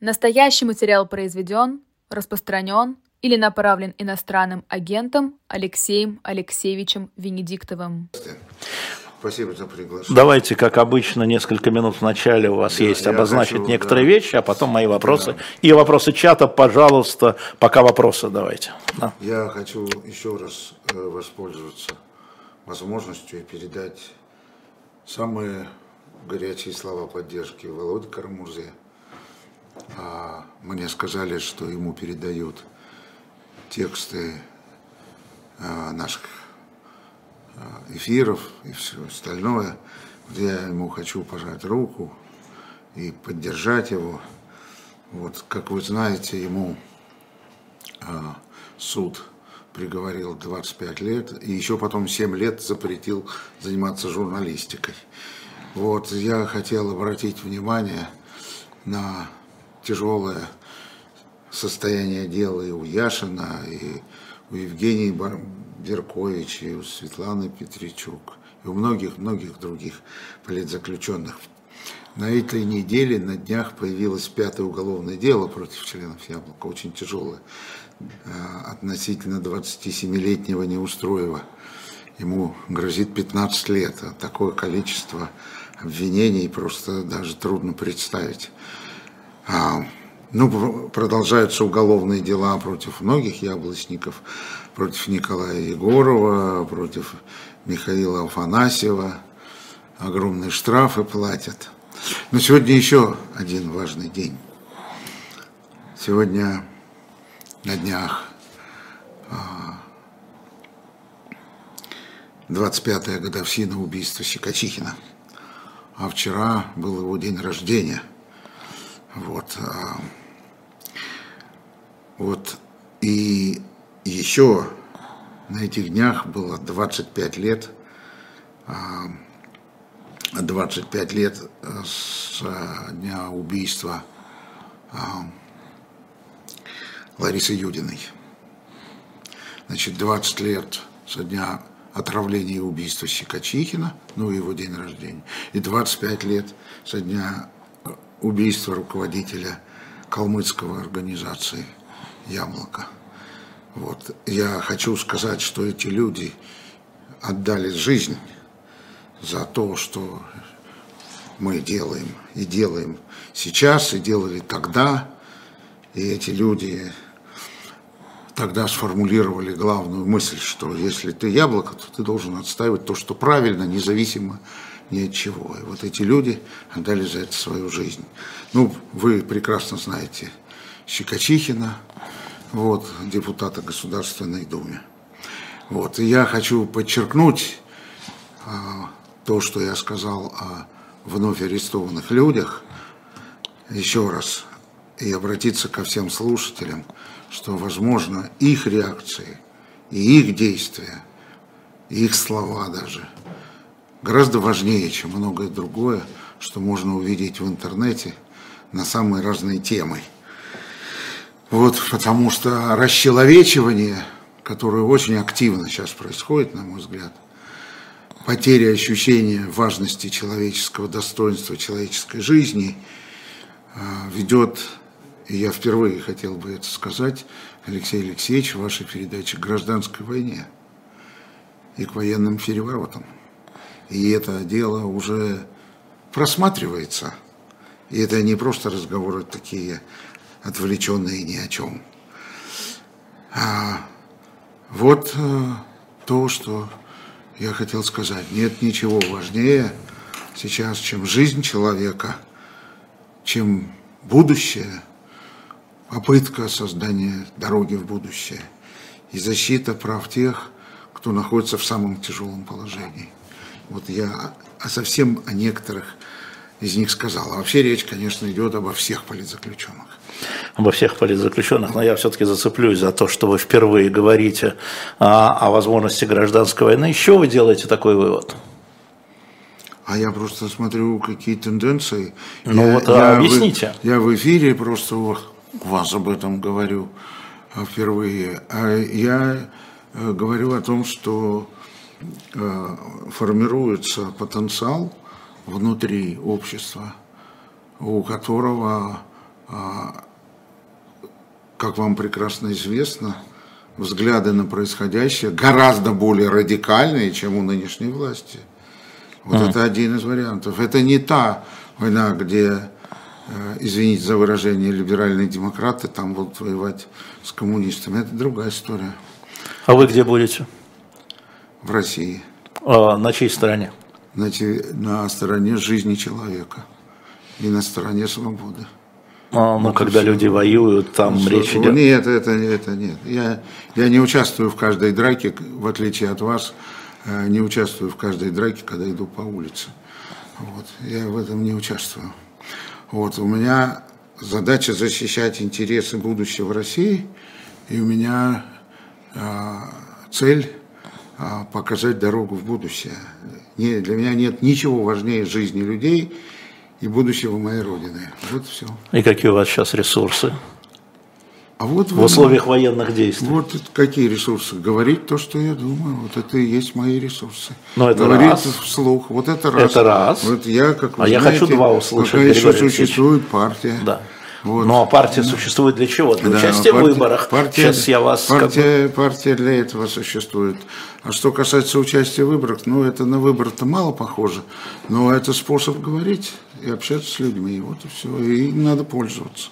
Настоящий материал произведен, распространен или направлен иностранным агентом Алексеем Алексеевичем Венедиктовым. Спасибо за приглашение. Давайте, как обычно, несколько минут в начале у вас Да, есть обозначить хочу, некоторые да. вещи, а потом мои вопросы. И вопросы чата, пожалуйста, пока вопросы давайте. Да. Я хочу еще раз э, воспользоваться возможностью и передать самые горячие слова поддержки Володе Карамурзе. А, Мне сказали, что ему передают тексты а, наших а, эфиров и все остальное. Вот Я ему хочу пожать руку и поддержать его. Вот, как вы знаете, ему суд приговорил 25 лет и еще потом 7 лет запретил заниматься журналистикой. Вот, я хотел обратить внимание на тяжелое состояние дела и у Яшина, и у Евгении Бар- Беркович, и у Светланы Петричук, и у многих-многих других политзаключенных. На этой неделе, на днях, появилось пятое уголовное дело против членов Яблока, очень тяжелое, а, относительно 27-летнего Неустроева. Ему грозит 15 лет, а такое количество обвинений просто даже трудно представить. А, Ну, пр- продолжаются уголовные дела против многих яблочников, против Николая Егорова, против Михаила Афанасьева. Огромные штрафы платят. Но сегодня еще один важный день. Сегодня на днях 25-я годовщина убийства Щекочихина. А вчера был его день рождения. Вот. а, Вот. И еще на этих днях было 25 лет, а, 25 лет э, с а, дня убийства а, Ларисы Юдиной. Значит, 20 лет со дня отравления и убийства Щекочихина, ну, его день рождения, и 25 лет со дня убийства руководителя калмыцкого организации «Яблоко». Вот. Я хочу сказать, что эти люди отдали жизнь за то, что мы делаем и делаем сейчас, и делали тогда. И эти люди тогда сформулировали главную мысль, что если ты яблоко, то ты должен отстаивать то, что правильно, независимо ни от чего. И вот эти люди отдали за это свою жизнь. Ну, вы прекрасно знаете Щекочихина, вот, депутата Государственной Думы. Вот, и я хочу подчеркнуть а, то, что я сказал о вновь арестованных людях, еще раз, и обратиться ко всем слушателям, что, возможно, их реакции и их действия, их слова даже, гораздо важнее, чем многое другое, что можно увидеть в интернете на самые разные темы. Вот, потому что расчеловечивание, которое очень активно сейчас происходит, на мой взгляд, потеря ощущения важности человеческого достоинства, человеческой жизни а, ведет, и я впервые хотел бы это сказать, Алексей Алексеевич, в вашей передаче к гражданской войне и к военным переворотам. И это дело уже просматривается. И это не просто разговоры такие отвлеченные ни о чем. А вот э, то, что я хотел сказать. Нет ничего важнее сейчас, чем жизнь человека, чем будущее, попытка создания дороги в будущее и защита прав тех, кто находится в самом тяжелом положении. Вот я о- совсем о некоторых из них сказал. А вообще речь, конечно, идет обо всех политзаключенных. обо всех политзаключенных, но я все-таки зацеплюсь за то, что вы впервые говорите а, о возможности гражданской войны. Еще вы делаете такой вывод? А я просто смотрю, какие тенденции. Ну Я- вот, а я в- объясните. я в эфире просто у вас об этом говорю а, впервые. А я э, говорю о том, что формируется потенциал внутри общества, у которого а, как вам прекрасно известно, взгляды на происходящее гораздо более радикальные, чем у нынешней власти. Вот mm. это один из вариантов. Это не та война, где, э, извините за выражение, либеральные демократы там будут воевать с коммунистами. Это другая история. А вы где будете? В России. А на чьей стороне? На, на стороне жизни человека и на стороне свободы. А, ну, вот когда люди воюют, там ну, речь идет... Нет, это, это нет. Я, я не участвую в каждой драке, в отличие от вас, э, не участвую в каждой драке, когда иду по улице. Вот. Я в этом не участвую. Вот. У меня задача защищать интересы будущего России, и у меня а, цель показать дорогу в будущее. Не, для меня нет ничего важнее жизни людей, и будущего моей Родины. Вот все. И какие у вас сейчас ресурсы? А вот в условиях военных действий. Вот какие ресурсы? Говорить то, что я думаю. Вот это и есть мои ресурсы. Но это Говорить раз. вслух. Вот это раз. Это раз. Вот я, как вы а знаете, я хочу два услышать. Пока еще существует партия. Да. Вот. Ну а партия существует для чего? Для да, участия партия, в выборах. Партия, Сейчас я вас. Партия, как бы... партия для этого существует. А что касается участия в выборах, ну это на выбор-то мало похоже, но это способ говорить и общаться с людьми. И вот и все. И надо пользоваться.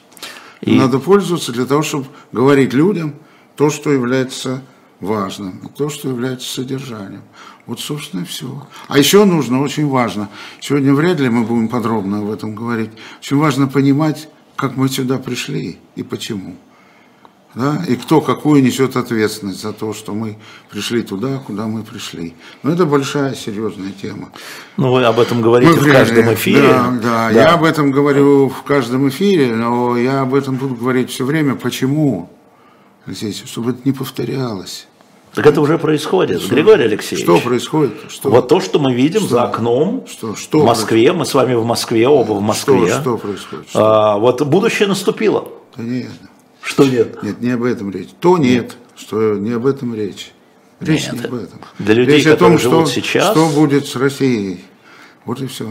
И... Надо пользоваться для того, чтобы говорить людям то, что является важным, то, что является содержанием. Вот, собственно, и все. А еще нужно, очень важно, сегодня вряд ли мы будем подробно об этом говорить, очень важно понимать, как мы сюда пришли и почему. Да? И кто какую несет ответственность за то, что мы пришли туда, куда мы пришли. Но это большая, серьезная тема. Ну, вы об этом говорите мы, в каждом эфире. Да, да, да, я об этом говорю в каждом эфире, но я об этом буду говорить все время. Почему? Здесь, чтобы это не повторялось. Так это уже происходит, что? Григорий Алексеевич. Что происходит? Что? Вот то, что мы видим что? за окном что? Что в Москве, мы с вами в Москве, оба в Москве. Что, что происходит? Что? А, вот будущее наступило. Да нет. Что нет? Нет, не об этом речь. То нет, что не об этом речь. Речь нет, не об этом. Для людей, речь о том, что, сейчас... что будет с Россией. Вот и все.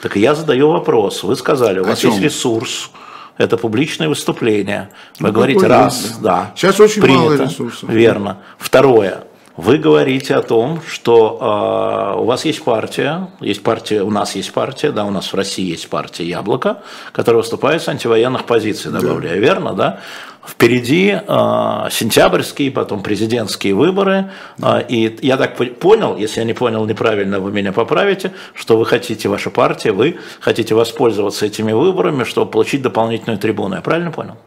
Так я задаю вопрос. Вы сказали, у вас есть ресурс, это публичное выступление. Вы ну, говорите, раз, да. Сейчас очень принято, мало ресурсов. Верно. Второе. Вы говорите о том, что э, у вас есть партия, есть партия, у нас есть партия, да, у нас в России есть партия Яблоко, которая выступает с антивоенных позиций, добавляю, да. верно, да? Впереди э, сентябрьские, потом президентские выборы, э, и я так понял, если я не понял неправильно, вы меня поправите, что вы хотите, ваша партия, вы хотите воспользоваться этими выборами, чтобы получить дополнительную трибуну, я правильно понял?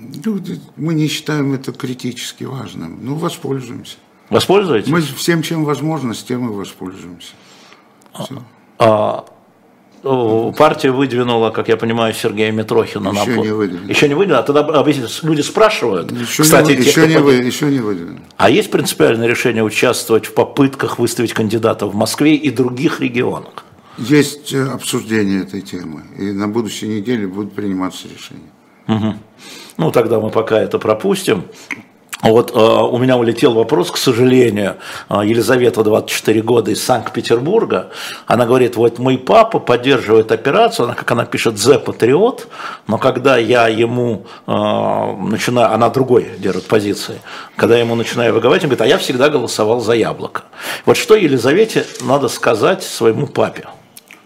Ну, мы не считаем это критически важным. Ну, воспользуемся. Воспользуетесь? Мы всем, чем возможно, с тем и воспользуемся. Все. А, а, партия выдвинула, как я понимаю, Сергея Митрохина еще на не выдвинула. Еще не выдвинула? А тогда люди спрашивают. Еще Кстати, не, еще, не вы, еще не выдвинула. А есть принципиальное решение участвовать в попытках выставить кандидата в Москве и других регионах? Есть э, обсуждение этой темы. И на будущей неделе будут приниматься решения. Угу. Ну, тогда мы пока это пропустим. Вот э, у меня улетел вопрос, к сожалению, э, Елизавета 24 года из Санкт-Петербурга, она говорит, вот мой папа поддерживает операцию, она, как она пишет, «Зе Патриот», но когда я ему э, начинаю, она другой держит позиции, когда я ему начинаю выговаривать, он говорит, а я всегда голосовал за яблоко. Вот что Елизавете надо сказать своему папе?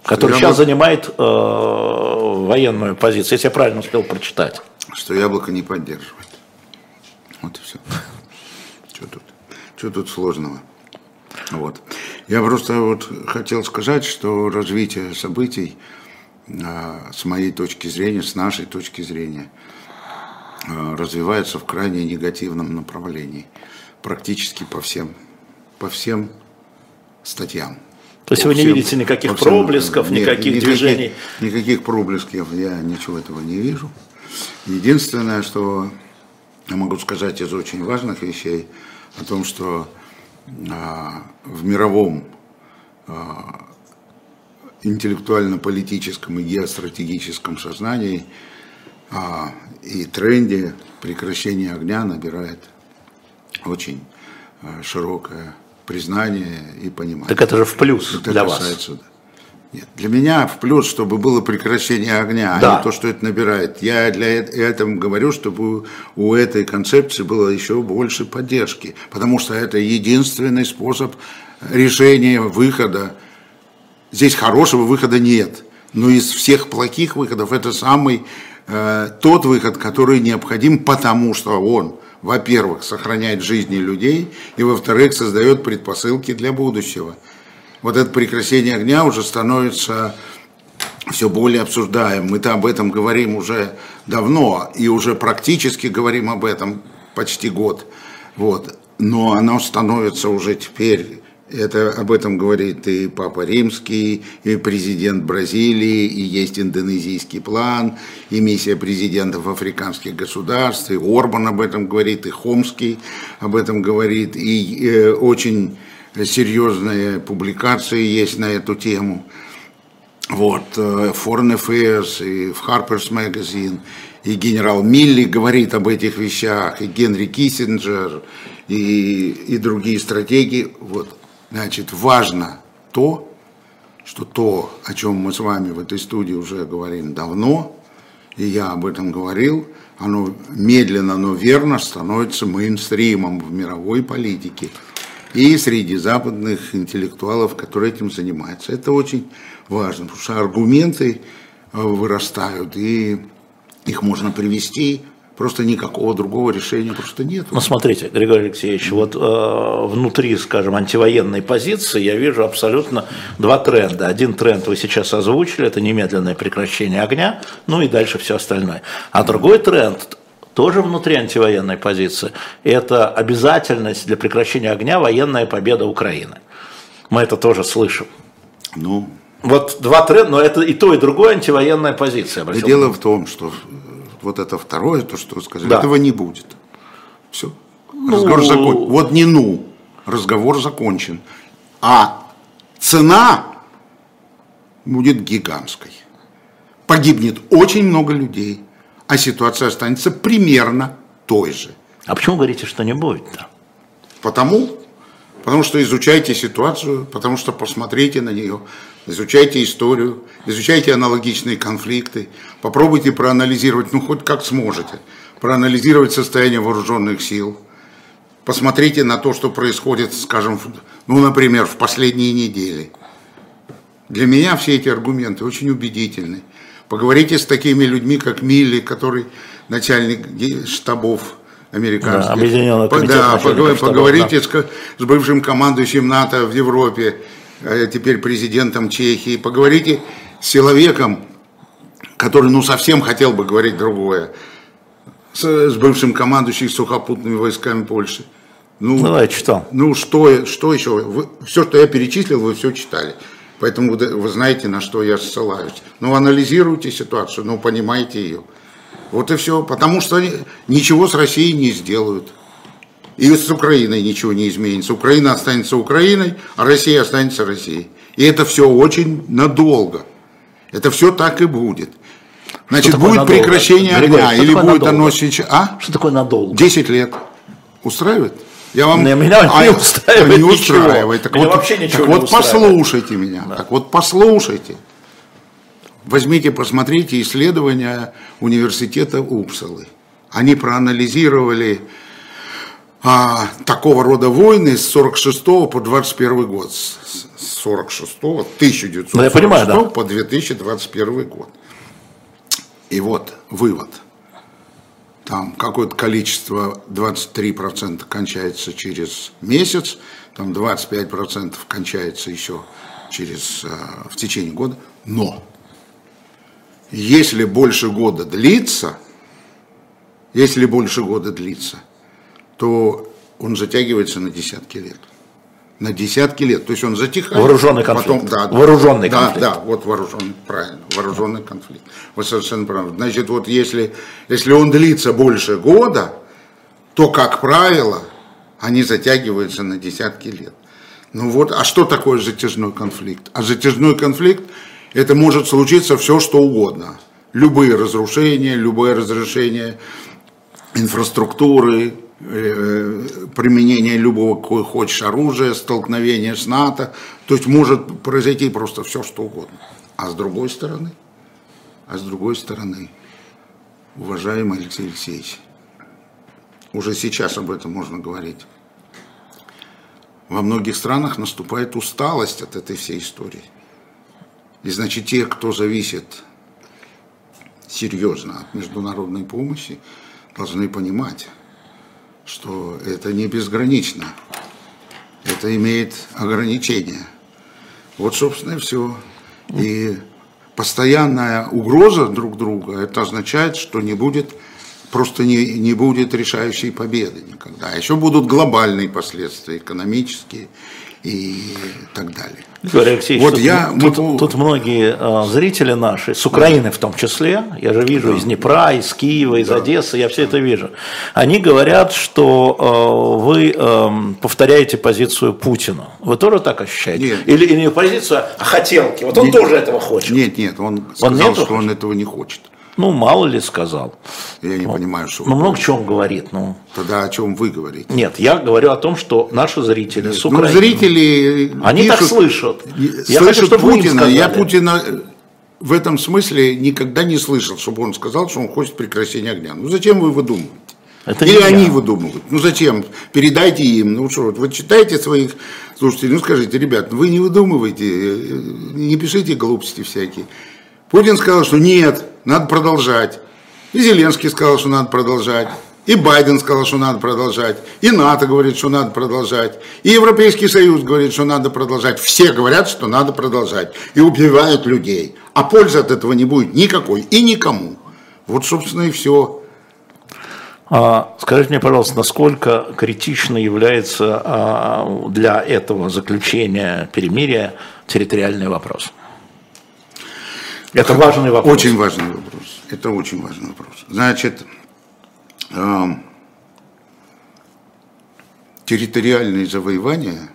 который что сейчас яблоко... занимает э, военную позицию, если я правильно успел прочитать. Что яблоко не поддерживает. Вот и все. Что тут? Что тут сложного? Вот. Я просто вот хотел сказать, что развитие событий э, с моей точки зрения, с нашей точки зрения, э, развивается в крайне негативном направлении. Практически по всем, по всем статьям. То есть вы не видите никаких проблесков, нет, никаких, никаких движений? Никаких проблесков, я ничего этого не вижу. Единственное, что я могу сказать из очень важных вещей, о том, что а, в мировом а, интеллектуально-политическом и геостратегическом сознании а, и тренде прекращение огня набирает очень а, широкое признание и понимание. Так это же в плюс это для касается, вас. Нет, для меня в плюс, чтобы было прекращение огня, да. а не то, что это набирает. Я для этого говорю, чтобы у этой концепции было еще больше поддержки, потому что это единственный способ решения выхода. Здесь хорошего выхода нет, но из всех плохих выходов это самый э, тот выход, который необходим, потому что он, во-первых, сохраняет жизни людей, и во-вторых, создает предпосылки для будущего вот это прекращение огня уже становится все более обсуждаем. Мы-то об этом говорим уже давно и уже практически говорим об этом почти год. Вот. Но оно становится уже теперь, это, об этом говорит и Папа Римский, и президент Бразилии, и есть индонезийский план, и миссия президентов африканских государств, и Орбан об этом говорит, и Хомский об этом говорит, и э, очень серьезные публикации есть на эту тему. Вот, э, Foreign Affairs и в Harper's Magazine, и генерал Милли говорит об этих вещах, и Генри Киссинджер, и, и другие стратегии. Вот, значит, важно то, что то, о чем мы с вами в этой студии уже говорим давно, и я об этом говорил, оно медленно, но верно становится мейнстримом в мировой политике и среди западных интеллектуалов, которые этим занимаются. Это очень важно, потому что аргументы э, вырастают, и их можно привести Просто никакого другого решения просто нет. Ну, смотрите, Григорий Алексеевич, вот э, внутри, скажем, антивоенной позиции я вижу абсолютно два тренда. Один тренд вы сейчас озвучили, это немедленное прекращение огня, ну и дальше все остальное. А другой тренд, тоже внутри антивоенной позиции, это обязательность для прекращения огня военная победа Украины. Мы это тоже слышим. Ну, вот два тренда, но это и то, и другое антивоенная позиция. Дело в том, что вот это второе, то, что вы сказали, да. этого не будет. Все. Ну... Разговор закончен. Вот не ну, разговор закончен. А цена будет гигантской. Погибнет очень много людей а ситуация останется примерно той же. А почему говорите, что не будет-то? Потому, потому что изучайте ситуацию, потому что посмотрите на нее, изучайте историю, изучайте аналогичные конфликты, попробуйте проанализировать, ну хоть как сможете, проанализировать состояние вооруженных сил, посмотрите на то, что происходит, скажем, ну, например, в последние недели. Для меня все эти аргументы очень убедительны. Поговорите с такими людьми, как Милли, который начальник штабов американских. Да, объединенный да, поговор, поговорите да. с, с бывшим командующим НАТО в Европе, теперь президентом Чехии. Поговорите с человеком, который ну совсем хотел бы говорить другое, с, с бывшим командующим сухопутными войсками Польши. Ну, ну я читал. Ну, что, что еще? Вы, все, что я перечислил, вы все читали. Поэтому вы знаете, на что я ссылаюсь. Ну, анализируйте ситуацию, ну, понимаете ее. Вот и все. Потому что ничего с Россией не сделают. И с Украиной ничего не изменится. Украина останется Украиной, а Россия останется Россией. И это все очень надолго. Это все так и будет. Значит, будет надолго? прекращение огня, Григорий, или будет надолго? оно сейчас... А? Что такое надолго? 10 лет. Устраивает? Я вам... Не, меня а, не устраивает не устраивает. Так меня вот, вообще ничего так не вот послушайте меня. Да. Так вот послушайте. Возьмите, посмотрите исследования университета Упсалы. Они проанализировали а, такого рода войны с 46 по 21 год. С 46 1946 ну, понимаю, да. по 2021 год. И вот вывод – там какое-то количество, 23% кончается через месяц, там 25% кончается еще через, э, в течение года. Но если больше года длится, если больше года длится, то он затягивается на десятки лет на десятки лет. То есть он затихает. Вооруженный конфликт. Потом, да, вооруженный да, конфликт. Да, вот вооруженный, правильно, вооруженный конфликт. Вы совершенно правы. Значит, вот если, если он длится больше года, то, как правило, они затягиваются на десятки лет. Ну вот, а что такое затяжной конфликт? А затяжной конфликт, это может случиться все, что угодно. Любые разрушения, любое разрушение инфраструктуры, применение любого, какой хочешь, оружия, столкновения с НАТО. То есть может произойти просто все, что угодно. А с другой стороны, а с другой стороны, уважаемый Алексей Алексеевич, уже сейчас об этом можно говорить. Во многих странах наступает усталость от этой всей истории. И значит, те, кто зависит серьезно от международной помощи, должны понимать, что это не безгранично. Это имеет ограничения. Вот, собственно, и все. И постоянная угроза друг друга, это означает, что не будет просто не, не будет решающей победы никогда. А еще будут глобальные последствия, экономические и так далее. Григорий Алексеевич, вот тут, я тут, могу... тут многие э, зрители наши, с Украины в том числе, я же вижу да. из Днепра, из Киева, из да. Одессы, я все это вижу. Они говорят, что э, вы э, повторяете позицию Путина. Вы тоже так ощущаете? Нет. Или, или не позицию, а хотелки. Вот он нет, тоже этого хочет. Нет, нет, он сказал, он что он этого не хочет. Ну, мало ли сказал. Я не ну, понимаю, что... Ну, много он говорит. Ну. Тогда о чем вы говорите? Нет, я говорю о том, что наши зрители Нет, с Украины... Ну, зрители Они пишут, так слышат. Я слышат хочу, Путина. Я Путина в этом смысле никогда не слышал, чтобы он сказал, что он хочет прекращения огня. Ну, зачем вы выдумываете? Это Или они я. выдумывают. Ну зачем? Передайте им. Ну что, вы читаете своих слушателей, ну скажите, ребят, вы не выдумывайте, э, не пишите глупости всякие. Путин сказал, что нет, надо продолжать. И Зеленский сказал, что надо продолжать. И Байден сказал, что надо продолжать. И НАТО говорит, что надо продолжать. И Европейский Союз говорит, что надо продолжать. Все говорят, что надо продолжать. И убивают людей. А пользы от этого не будет никакой и никому. Вот, собственно, и все. А, скажите мне, пожалуйста, насколько критично является а, для этого заключения перемирия территориальный вопрос? Это важный вопрос. Очень важный вопрос. Это очень важный вопрос. Значит, э, территориальные завоевания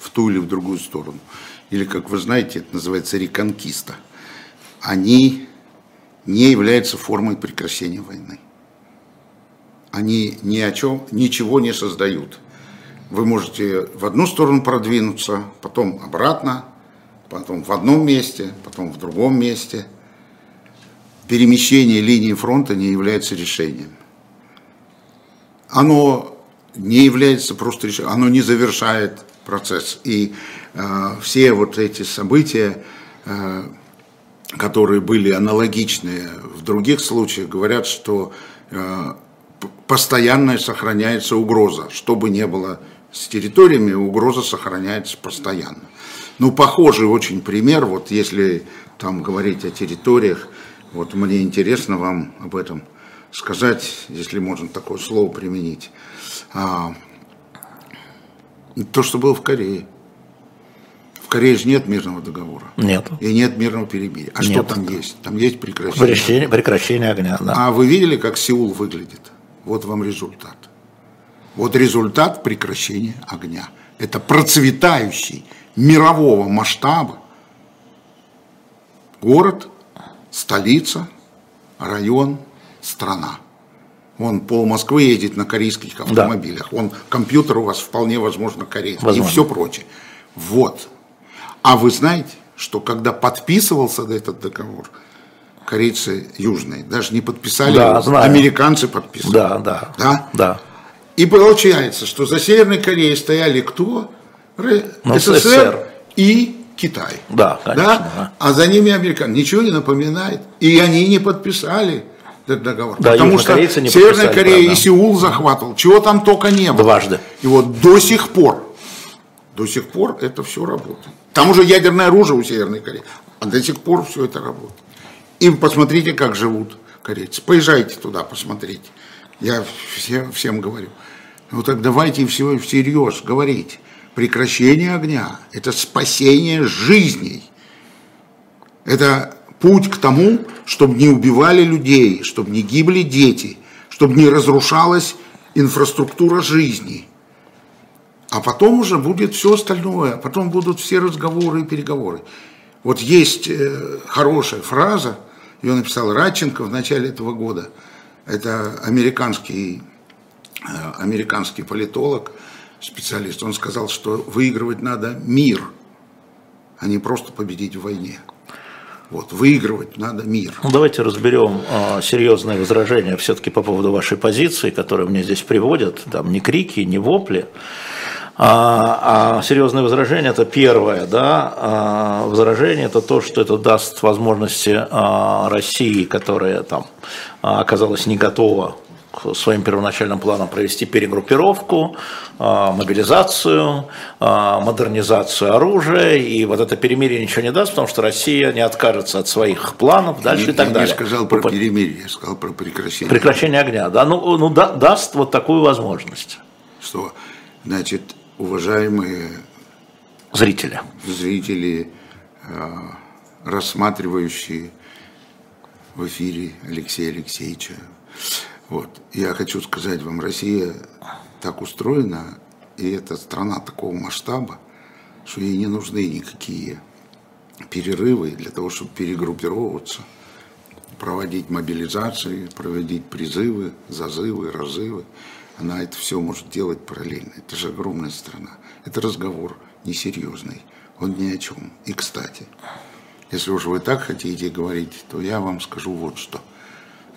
в ту или в другую сторону, или, как вы знаете, это называется реконкиста, они не являются формой прекращения войны. Они ни о чем, ничего не создают. Вы можете в одну сторону продвинуться, потом обратно, потом в одном месте, потом в другом месте. Перемещение линии фронта не является решением. Оно не является просто решением, оно не завершает процесс. И э, все вот эти события, э, которые были аналогичные в других случаях, говорят, что э, постоянно сохраняется угроза. Что бы ни было с территориями, угроза сохраняется постоянно. Ну, похожий очень пример, вот если там говорить о территориях, вот мне интересно вам об этом сказать, если можно такое слово применить. А, то, что было в Корее. В Корее же нет мирного договора. Нет. И нет мирного перемирия. А нет. что там есть? Там есть прекращение. Прекращение, прекращение огня, да. А вы видели, как Сеул выглядит? Вот вам результат. Вот результат прекращения огня. Это процветающий мирового масштаба. Город, столица, район, страна. Он пол Москвы едет на корейских автомобилях. Да. Он компьютер у вас вполне возможно корейский возможно. и все прочее. Вот. А вы знаете, что когда подписывался этот договор, корейцы южные даже не подписали, да, знаю. американцы подписали. Да, да. Да? Да. И получается, что за Северной Кореей стояли кто? ну, СССР, СССР и Китай. Да, конечно. Да? А за ними американцы. Ничего не напоминает. И они не подписали этот договор. Да, потому что Северная Корея правда. и Сеул захватывал. Чего там только не было. Дважды. И вот до сих пор, до сих пор это все работает. Там уже ядерное оружие у Северной Кореи. А до сих пор все это работает. И посмотрите, как живут корейцы. Поезжайте туда, посмотрите. Я всем, всем говорю. Ну так давайте все всерьез говорить. Прекращение огня – это спасение жизней. Это путь к тому, чтобы не убивали людей, чтобы не гибли дети, чтобы не разрушалась инфраструктура жизни. А потом уже будет все остальное, потом будут все разговоры и переговоры. Вот есть э, хорошая фраза, ее написал Радченко в начале этого года. Это американский э, американский политолог, специалист, он сказал, что выигрывать надо мир, а не просто победить в войне. Вот, выигрывать надо мир. Ну, давайте разберем э, серьезные возражения все-таки по поводу вашей позиции, которые мне здесь приводят. Там не крики, не вопли. А, а серьезные возражения это первое, да, а, возражение это то, что это даст возможности а, России, которая там оказалась не готова своим первоначальным планом провести перегруппировку, мобилизацию, модернизацию оружия, и вот это перемирие ничего не даст, потому что Россия не откажется от своих планов дальше я, и так я далее. Я не сказал про перемирие, я сказал про прекращение. Прекращение огня, да, ну, ну да, даст вот такую возможность. Что, значит, уважаемые зрители, зрители, а, рассматривающие в эфире Алексея Алексеевича вот. Я хочу сказать вам, Россия так устроена, и это страна такого масштаба, что ей не нужны никакие перерывы для того, чтобы перегруппировываться, проводить мобилизации, проводить призывы, зазывы, разывы. Она это все может делать параллельно. Это же огромная страна. Это разговор несерьезный. Он ни о чем. И, кстати, если уж вы так хотите говорить, то я вам скажу вот что –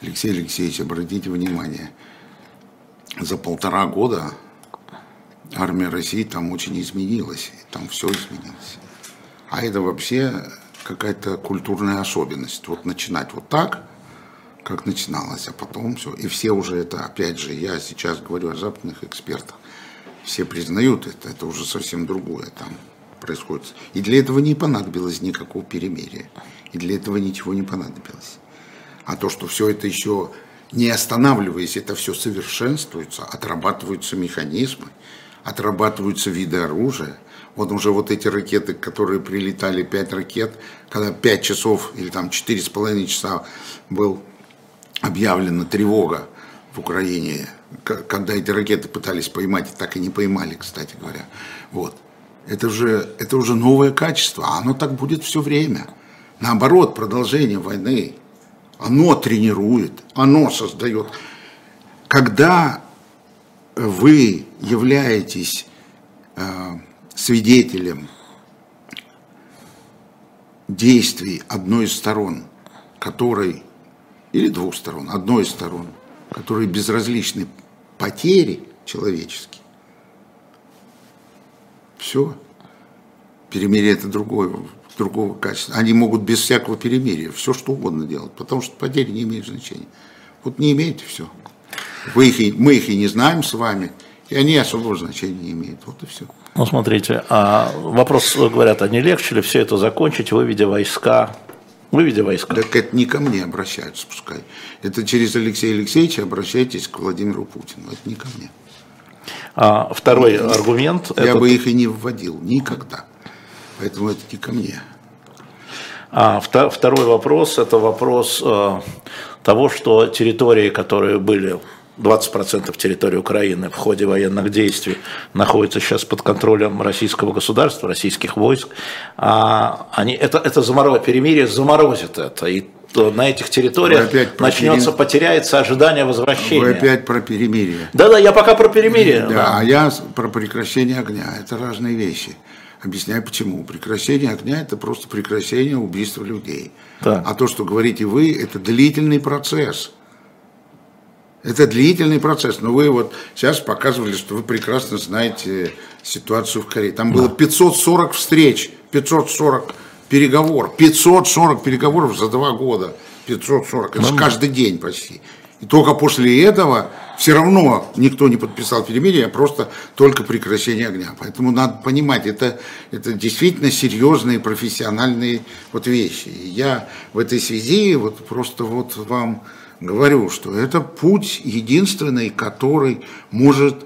Алексей Алексеевич, обратите внимание, за полтора года армия России там очень изменилась, там все изменилось. А это вообще какая-то культурная особенность. Вот начинать вот так, как начиналось, а потом все. И все уже это, опять же, я сейчас говорю о западных экспертах, все признают это, это уже совсем другое там происходит. И для этого не понадобилось никакого перемирия. И для этого ничего не понадобилось. А то, что все это еще не останавливаясь, это все совершенствуется, отрабатываются механизмы, отрабатываются виды оружия. Вот уже вот эти ракеты, которые прилетали, пять ракет, когда пять часов или там четыре с половиной часа был объявлена тревога в Украине, когда эти ракеты пытались поймать, так и не поймали, кстати говоря. Вот. Это же, это уже новое качество, а оно так будет все время. Наоборот, продолжение войны, оно тренирует, оно создает. Когда вы являетесь э, свидетелем действий одной из сторон, которой, или двух сторон, одной из сторон, которой безразличны потери человеческие, все. Перемирие это другое другого качества. Они могут без всякого перемирия все что угодно делать, потому что потери не имеют значения. Вот не имеет все. Вы их и, мы их и не знаем с вами, и они особого значения не имеют. Вот и все. Ну, смотрите, а вопрос, говорят, а не легче ли все это закончить, выведя войска выведя войска. Так это не ко мне обращаются, пускай. Это через Алексея Алексеевича обращайтесь к Владимиру Путину. Это не ко мне. А, второй я, аргумент. Я этот... бы их и не вводил никогда. Поэтому это не ко мне. А второй вопрос – это вопрос э, того, что территории, которые были 20% территории Украины в ходе военных действий находятся сейчас под контролем российского государства, российских войск. А они, это, это замороз, перемирие заморозит это. И на этих территориях начнется, перем... потеряется ожидание возвращения. Вы опять про перемирие. Да-да, я пока про перемирие. Да, да, а я про прекращение огня. Это разные вещи. Объясняю почему. Прекращение огня – это просто прекращение убийства людей. Да. А то, что говорите вы, это длительный процесс. Это длительный процесс. Но вы вот сейчас показывали, что вы прекрасно знаете ситуацию в Корее. Там было 540 встреч, 540 переговоров. 540 переговоров за два года. 540. Это же каждый день почти. И только после этого все равно никто не подписал перемирие, а просто только прекращение огня. Поэтому надо понимать, это, это действительно серьезные профессиональные вот вещи. И я в этой связи вот просто вот вам говорю, что это путь единственный, который может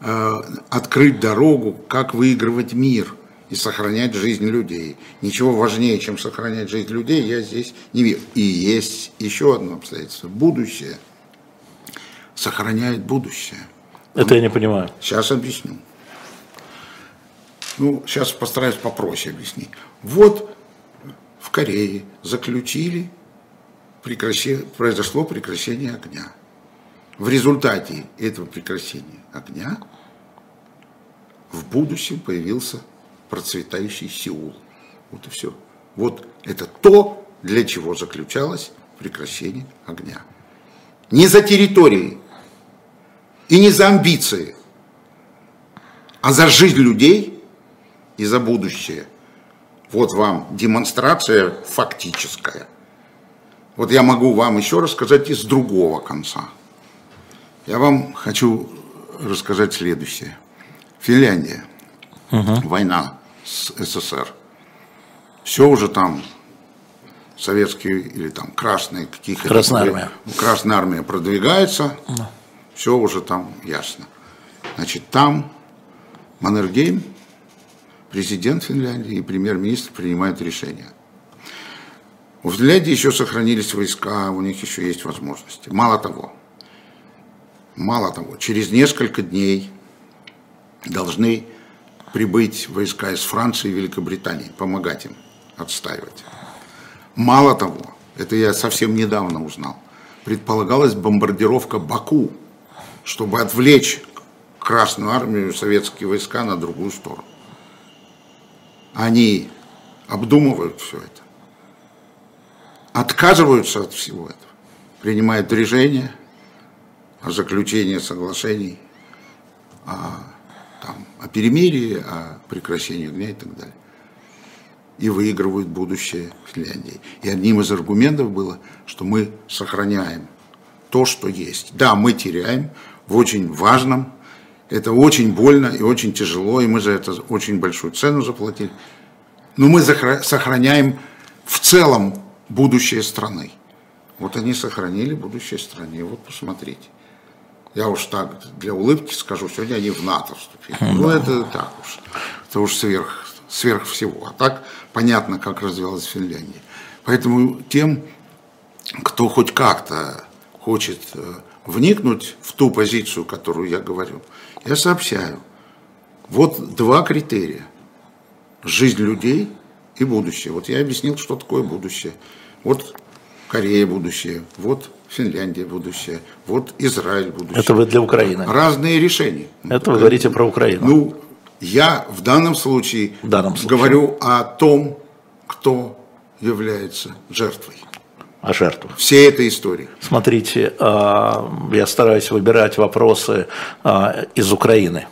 э, открыть дорогу, как выигрывать мир и сохранять жизнь людей. Ничего важнее, чем сохранять жизнь людей, я здесь не вижу. И есть еще одно обстоятельство. Будущее сохраняет будущее. Это я не понимаю. Сейчас объясню. Ну, сейчас постараюсь попроще объяснить. Вот в Корее заключили, прекращение, произошло прекращение огня. в результате этого прекращения огня в будущем появился процветающий Сеул. Вот и все. Вот это то, для чего заключалось прекращение огня. Не за территории и не за амбиции, а за жизнь людей и за будущее. Вот вам демонстрация фактическая. Вот я могу вам еще рассказать из другого конца. Я вам хочу рассказать следующее. Финляндия. Угу. Война с СССР. Все уже там советские или там красные каких-то... Красная армия. Красная армия продвигается. Да. Все уже там ясно. Значит, там Маннергейм, президент Финляндии и премьер-министр принимают решения. У Финляндии еще сохранились войска, у них еще есть возможности. Мало того, мало того, через несколько дней должны прибыть войска из Франции и Великобритании, помогать им отстаивать. Мало того, это я совсем недавно узнал, предполагалась бомбардировка Баку, чтобы отвлечь Красную армию, советские войска на другую сторону. Они обдумывают все это, отказываются от всего этого, принимают решения о заключении соглашений, о, там, о перемирии, о прекращении огня и так далее. И выигрывают будущее Финляндии. И одним из аргументов было, что мы сохраняем то, что есть. Да, мы теряем в очень важном это очень больно и очень тяжело, и мы за это очень большую цену заплатили. Но мы сохраняем в целом будущее страны. Вот они сохранили будущее страны. Вот посмотрите. Я уж так для улыбки скажу, сегодня они в НАТО вступили. Ну, это так уж. Это уж сверх, сверх всего. А так понятно, как развивалась Финляндия. Поэтому тем, кто хоть как-то хочет э, вникнуть в ту позицию, которую я говорю, я сообщаю. Вот два критерия. Жизнь людей и будущее. Вот я объяснил, что такое будущее. Вот Корея будущее, вот Финляндия будущее, вот Израиль будущее. Это вы для Украины. Разные решения. Это вы говорите про Украину. Ну, я в данном случае, в данном случае. говорю о том, кто является жертвой о жертвах. Всей этой истории. Смотрите, а, я стараюсь выбирать вопросы а, из Украины.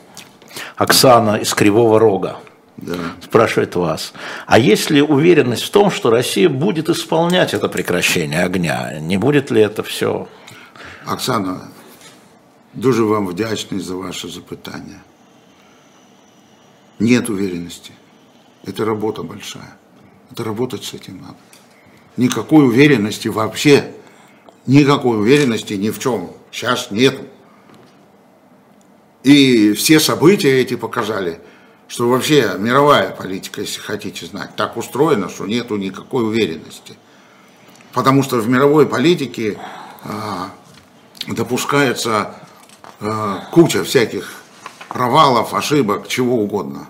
Оксана из Кривого Рога да. спрашивает вас. А есть ли уверенность в том, что Россия будет исполнять это прекращение огня? Не будет ли это все? Оксана, дуже вам вдячний за ваше запитання. Нет уверенности. Это работа большая. Это работать с этим надо никакой уверенности вообще, никакой уверенности ни в чем сейчас нет. И все события эти показали, что вообще мировая политика, если хотите знать, так устроена, что нету никакой уверенности. Потому что в мировой политике а, допускается а, куча всяких провалов, ошибок, чего угодно.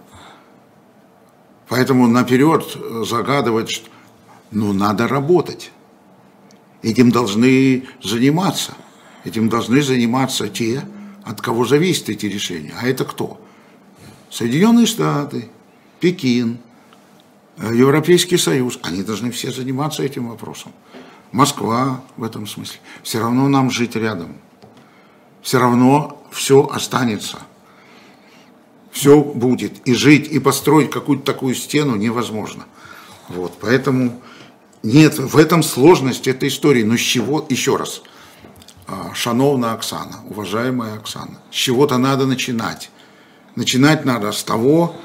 Поэтому наперед загадывать, но надо работать. Этим должны заниматься. Этим должны заниматься те, от кого зависят эти решения. А это кто? Соединенные Штаты, Пекин, э, Европейский Союз. Они должны все заниматься этим вопросом. Москва в этом смысле. Все равно нам жить рядом. Все равно все останется. Все будет. И жить, и построить какую-то такую стену невозможно. Вот, поэтому нет, в этом сложность этой истории. Но с чего, еще раз, а, шановна Оксана, уважаемая Оксана, с чего-то надо начинать. Начинать надо с того,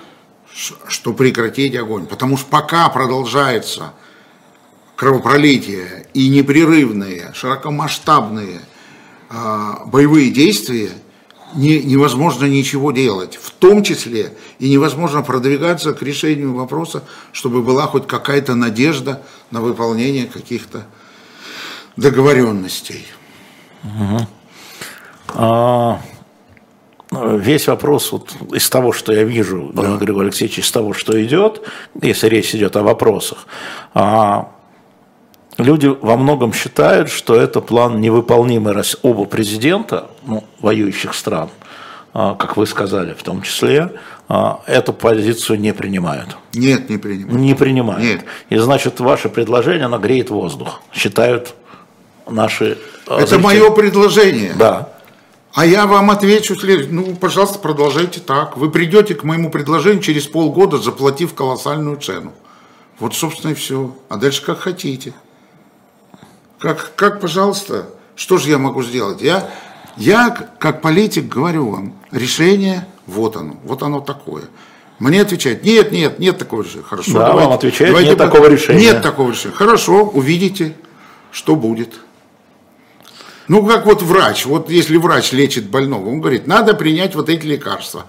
что прекратить огонь. Потому что пока продолжается кровопролитие и непрерывные, широкомасштабные э, боевые действия – не, невозможно ничего делать, в том числе и невозможно продвигаться к решению вопроса, чтобы была хоть какая-то надежда на выполнение каких-то договоренностей. Угу. А, весь вопрос вот из того, что я вижу, да. Григорий Алексеевич, из того, что идет, если речь идет о вопросах, а, Люди во многом считают, что это план невыполнимый, раз оба президента ну, воюющих стран, а, как вы сказали в том числе, а, эту позицию не принимают. Нет, не принимают. Не принимают. Нет. И значит, ваше предложение, оно греет воздух, считают наши Это зрители. мое предложение. Да. А я вам отвечу, след- ну, пожалуйста, продолжайте так. Вы придете к моему предложению через полгода, заплатив колоссальную цену. Вот, собственно, и все. А дальше как хотите. Как, как, пожалуйста, что же я могу сделать? Я, я, как политик, говорю вам, решение, вот оно, вот оно такое. Мне отвечают, нет, нет, нет такого решения. Хорошо, Да, вам отвечают, нет по- такого решения. Нет такого решения. Хорошо, увидите, что будет. Ну, как вот врач, вот если врач лечит больного, он говорит, надо принять вот эти лекарства.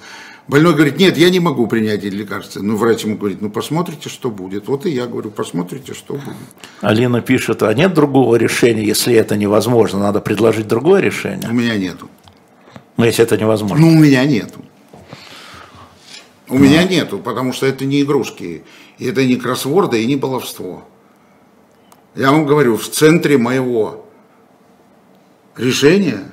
Больной говорит, нет, я не могу принять эти лекарства. Ну, врач ему говорит, ну, посмотрите, что будет. Вот и я говорю, посмотрите, что будет. Алина пишет, а нет другого решения, если это невозможно, надо предложить другое У решение, меня нету. ну, если это невозможно. Ну, у меня нету. У меня нету, потому что это не игрушки, это не кроссворды, и не баловство. Я вам говорю, в центре моего решения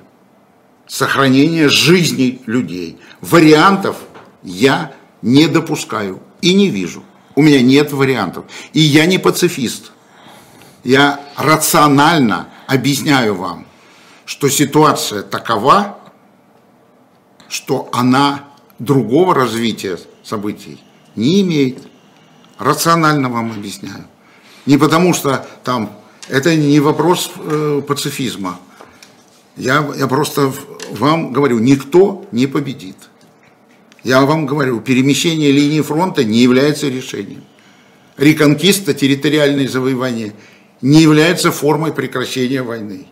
сохранение жизни людей. Вариантов я не допускаю и не вижу. У меня нет вариантов. И я не пацифист. Я рационально объясняю вам, что ситуация такова, что она другого развития событий не имеет. Рационально вам объясняю. Не потому что там это не вопрос э, пацифизма. Я, я просто вам говорю, никто не победит. Я вам говорю, перемещение линии фронта не является решением. Реконкиста, территориальное завоевание не является формой прекращения войны.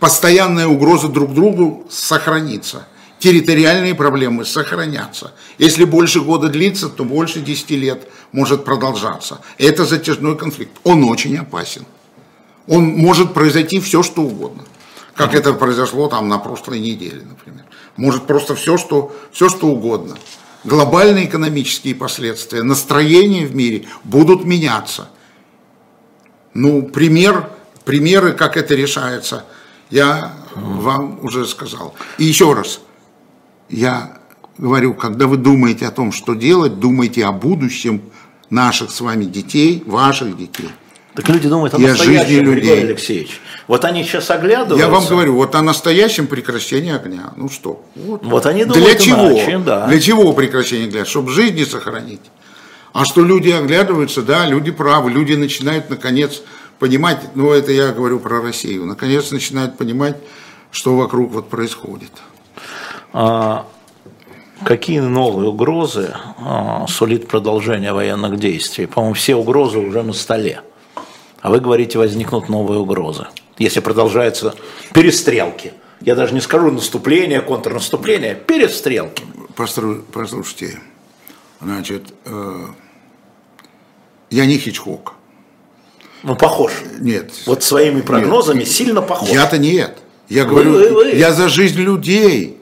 Постоянная угроза друг другу сохранится. Территориальные проблемы сохранятся. Если больше года длится, то больше 10 лет может продолжаться. Это затяжной конфликт. Он очень опасен. Он может произойти все, что угодно. Как это произошло там на прошлой неделе, например. Может просто все, что, все, что угодно. Глобальные экономические последствия, настроения в мире будут меняться. Ну, пример, примеры, как это решается, я вам уже сказал. И еще раз, я говорю, когда вы думаете о том, что делать, думайте о будущем наших с вами детей, ваших детей. Так люди думают о настоящем. Григорий Алексеевич. Вот они сейчас оглядываются. Я вам говорю, вот о настоящем прекращении огня. Ну что? Вот, Вот они Для думают чего? иначе, да. Для чего прекращение огня? Чтобы жизни сохранить. А что люди оглядываются, да, люди правы, люди начинают наконец понимать, ну это я говорю про Россию, наконец начинают понимать, что вокруг вот происходит. А, какие новые угрозы а, сулит продолжение военных действий? По-моему, все угрозы уже на столе. А вы говорите, возникнут новые угрозы, если продолжаются перестрелки. Я даже не скажу наступление, контрнаступление, перестрелки. Послушайте, значит, э, я не Хичкок. Ну, похож. Нет. Вот своими прогнозами сильно похож. Я-то нет. Я Вы, говорю, вы, вы. я за жизнь людей.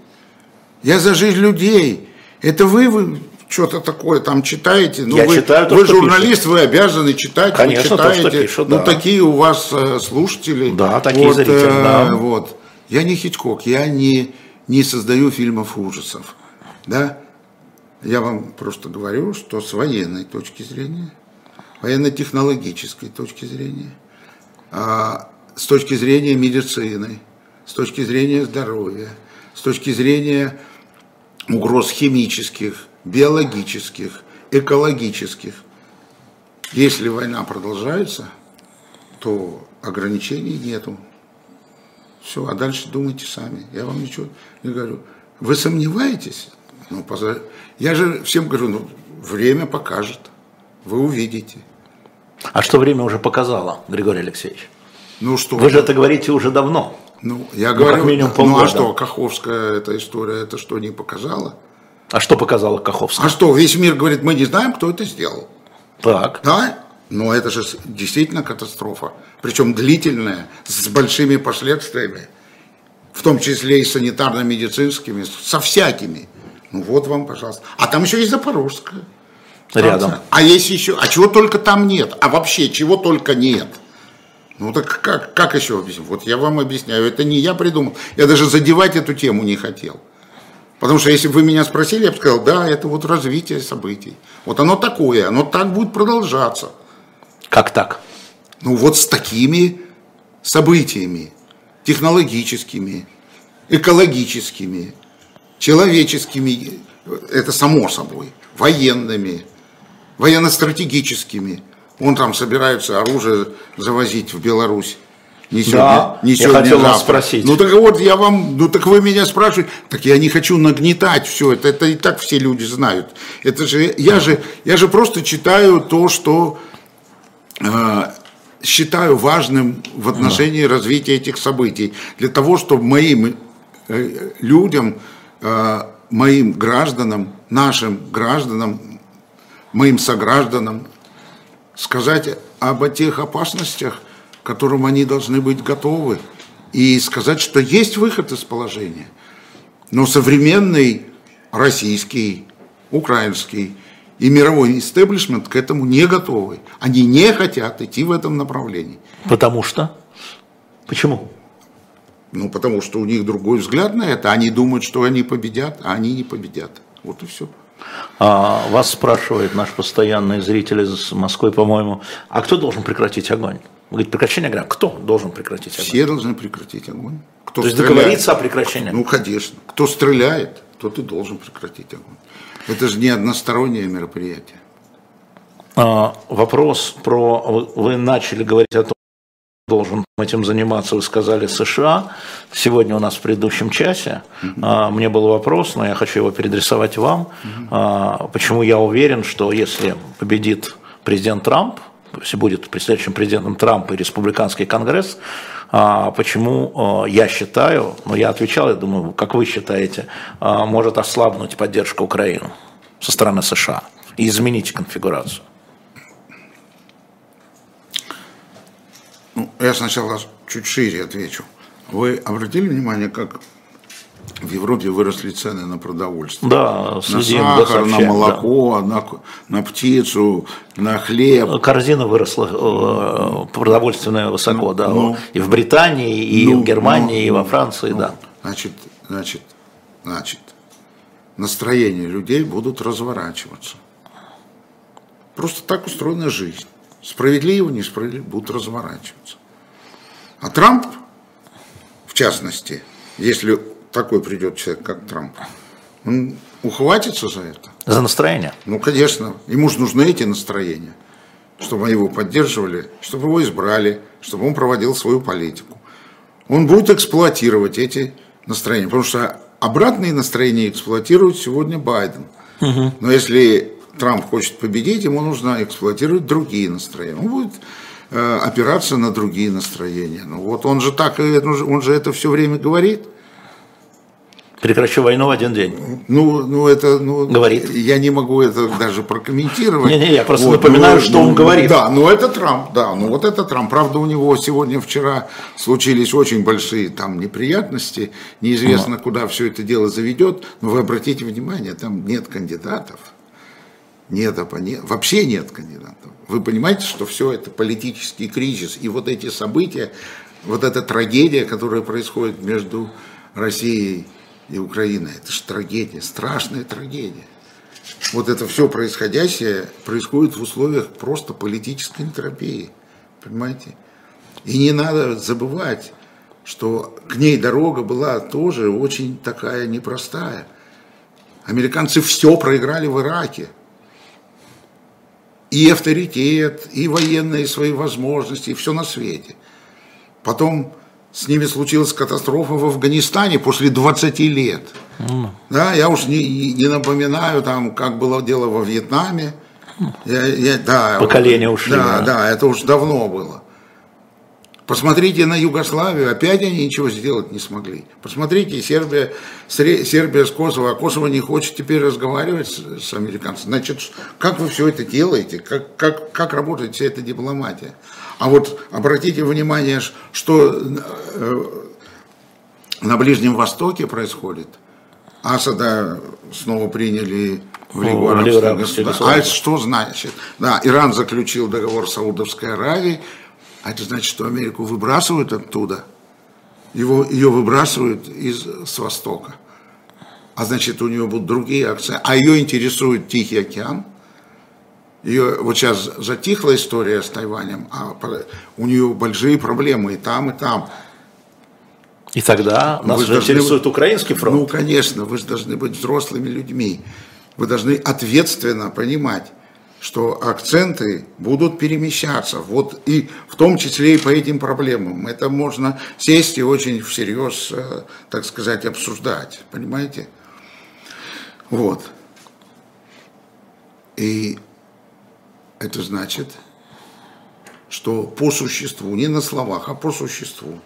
Я за жизнь людей. Это вы, вы что-то такое там читаете. Ну, Я вы, читаю то, вы журналист, вы обязаны читать. Конечно, вы то, что читаете. пишут, ну, да. такие у вас э, слушатели. Да, такие зрители, да. Вот. Я не Хичкок, я не, не создаю фильмов ужасов. Да? Я вам просто говорю, что с военной точки зрения, военно-технологической точки зрения, а, с точки зрения медицины, с точки зрения здоровья, с точки зрения угроз химических, биологических, экологических. Если война продолжается, то ограничений нету. Все, а дальше думайте сами. Я вам ничего не говорю. Вы сомневаетесь? Ну, поза- Я же всем говорю, ну, время покажет. Вы увидите. А что время уже показало, Григорий Алексеевич? Ну что? Вы же это говорите уже давно. Ну, я Ну, говорю, ну а что, Каховская эта история, это что, не показала? А что показала Каховская? А что, весь мир говорит, мы не знаем, кто это сделал. Так. Да? Но это же действительно катастрофа. Причем длительная, с большими последствиями. В том числе и санитарно-медицинскими, со всякими. Ну вот вам, пожалуйста. А там еще есть Запорожская. станция. Рядом. А есть еще, а чего только там нет? А вообще, чего только нет? Ну так как, как еще объяснить? Вот я вам объясняю, это не я придумал. Я даже задевать эту тему не хотел. Потому что если бы вы меня спросили, я бы сказал, да, это вот развитие событий. Вот оно такое, оно так будет продолжаться. Как так? Ну вот с такими событиями, технологическими, экологическими, человеческими, это само собой, военными, военно-стратегическими. Он там собирается оружие завозить в Беларусь. Не сегодня, да, не сегодня, я хотел завтра. вас спросить. Ну так вот, я вам, ну так вы меня спрашиваете, так я не хочу нагнетать все это, это и так все люди знают. Это же, я же, я же просто читаю то, что э, считаю важным в отношении да. развития этих событий. Для того, чтобы моим э, людям, э, моим гражданам, нашим гражданам, моим согражданам сказать об тех опасностях, к которым они должны быть готовы, и сказать, что есть выход из положения. Но современный российский, украинский и мировой истеблишмент к этому не готовы. Они не хотят идти в этом направлении. Потому что? Почему? Ну, потому что у них другой взгляд на это. Они думают, что они победят, а они не победят. Вот и все. А, вас спрашивает наш постоянный зритель из Москвы, по-моему, а кто должен прекратить огонь? Вы говорите, прекращение огня. Кто должен прекратить огонь? Все должны прекратить огонь. Кто То есть договориться о прекращении? Ну, конечно. Кто стреляет, тот и должен прекратить огонь. Это же не одностороннее мероприятие. А, вопрос про... Вы начали говорить о том, должен этим заниматься, вы сказали США. Сегодня у нас в предыдущем часе uh мне был вопрос, но я хочу его переадресовать вам. uh Почему я уверен, что если победит президент Трамп, если будет предстоящим президентом Трамп и республиканский конгресс, а, почему я считаю, ну я отвечал, я думаю, как вы считаете, может ослабнуть поддержка Украины со стороны США и изменить конфигурацию? Ну, я сначала чуть шире отвечу. Вы обратили внимание, как в Европе выросли цены на продовольствие? Да, следим, на сахар, на молоко, да. на, на птицу, на хлеб. Корзина выросла э, продовольственная высоко, ну, да, ну, и в Британии, и ну, в Германии, ну, и во Франции, ну, да. Значит, значит, значит, настроения людей будут разворачиваться. Просто так устроена жизнь. Справедливо, несправедливо будут разворачиваться. А Трамп, в частности, если такой придет человек, как Трамп, он ухватится за это. За настроение? Ну, конечно. Ему же нужны эти настроения, чтобы его поддерживали, чтобы его избрали, чтобы он проводил свою политику. Он будет эксплуатировать эти настроения, потому что обратные настроения эксплуатирует сегодня Байден. Угу. Но если Трамп хочет победить, ему нужно эксплуатировать другие настроения. Он будет э, опираться на другие настроения. Ну вот он же так, он же это все время говорит. Прекращу войну в один день. Ну, ну это, ну, говорит. Я не могу это даже прокомментировать. Не, не, я просто вот, напоминаю, ну, что он говорит. Да, ну это Трамп, да, ну вот это Трамп. Правда, у него сегодня, вчера случились очень большие там неприятности. Неизвестно, но. куда все это дело заведет. Но вы обратите внимание, там нет кандидатов нет оппонентов, вообще нет кандидатов. Вы понимаете, что все это политический кризис, и вот эти события, вот эта трагедия, которая происходит между Россией и Украиной, это же трагедия, страшная трагедия. Вот это все происходящее происходит в условиях просто политической энтропии, понимаете? И не надо забывать, что к ней дорога была тоже очень такая непростая. Американцы все проиграли в Ираке и авторитет, и военные свои возможности, и все на свете. Потом с ними случилась катастрофа в Афганистане после 20 лет. Mm. Да, я уж не, не напоминаю, там, как было дело во Вьетнаме. Я, я, да, Поколение ушли. Да, да, да, это уж давно было. Посмотрите на Югославию, опять они ничего сделать не смогли. Посмотрите, Сербия, Сербия с Косово, а Косово не хочет теперь разговаривать с, с американцами. Значит, как вы все это делаете, как, как, как работает вся эта дипломатия? А вот обратите внимание, что э, на Ближнем Востоке происходит. Асада снова приняли в Лигу арабских государств. А это что значит? Да, Иран заключил договор с Саудовской Аравией, А это значит, что Америку выбрасывают оттуда, его, ее выбрасывают из, с востока. А значит, у нее будут другие акции. А ее интересует Тихий океан. Ее, вот сейчас затихла история с Тайванем, а у нее большие проблемы и там, и там. И тогда нас же интересует быть, украинский фронт. Ну, конечно, вы же должны быть взрослыми людьми. Вы должны ответственно понимать, что акценты будут перемещаться, вот и в том числе и по этим проблемам. Это можно сесть и очень всерьез, э, так сказать, обсуждать, понимаете? Вот. И это значит, что по существу, не на словах, а по существу,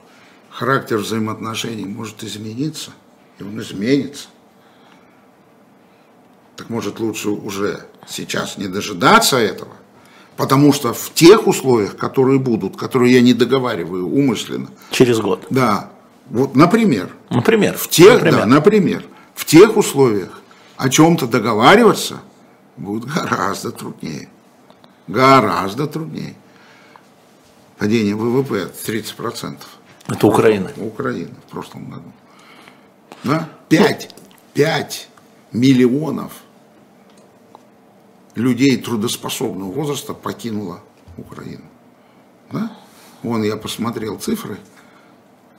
характер взаимоотношений может измениться, и он изменится. Так может лучше уже сейчас не дожидаться этого, потому что в тех условиях, которые будут, которые я не договариваю умышленно. Через год. Да. Вот, например. Например. В тех, например. Да, например. В тех условиях о чем-то договариваться будет гораздо труднее. Гораздо труднее. Падение ВВП 30%. Это Украина. Украина в прошлом году. Да? 5, 5 миллионов людей трудоспособного возраста покинула Украину. Да? Вон я посмотрел цифры.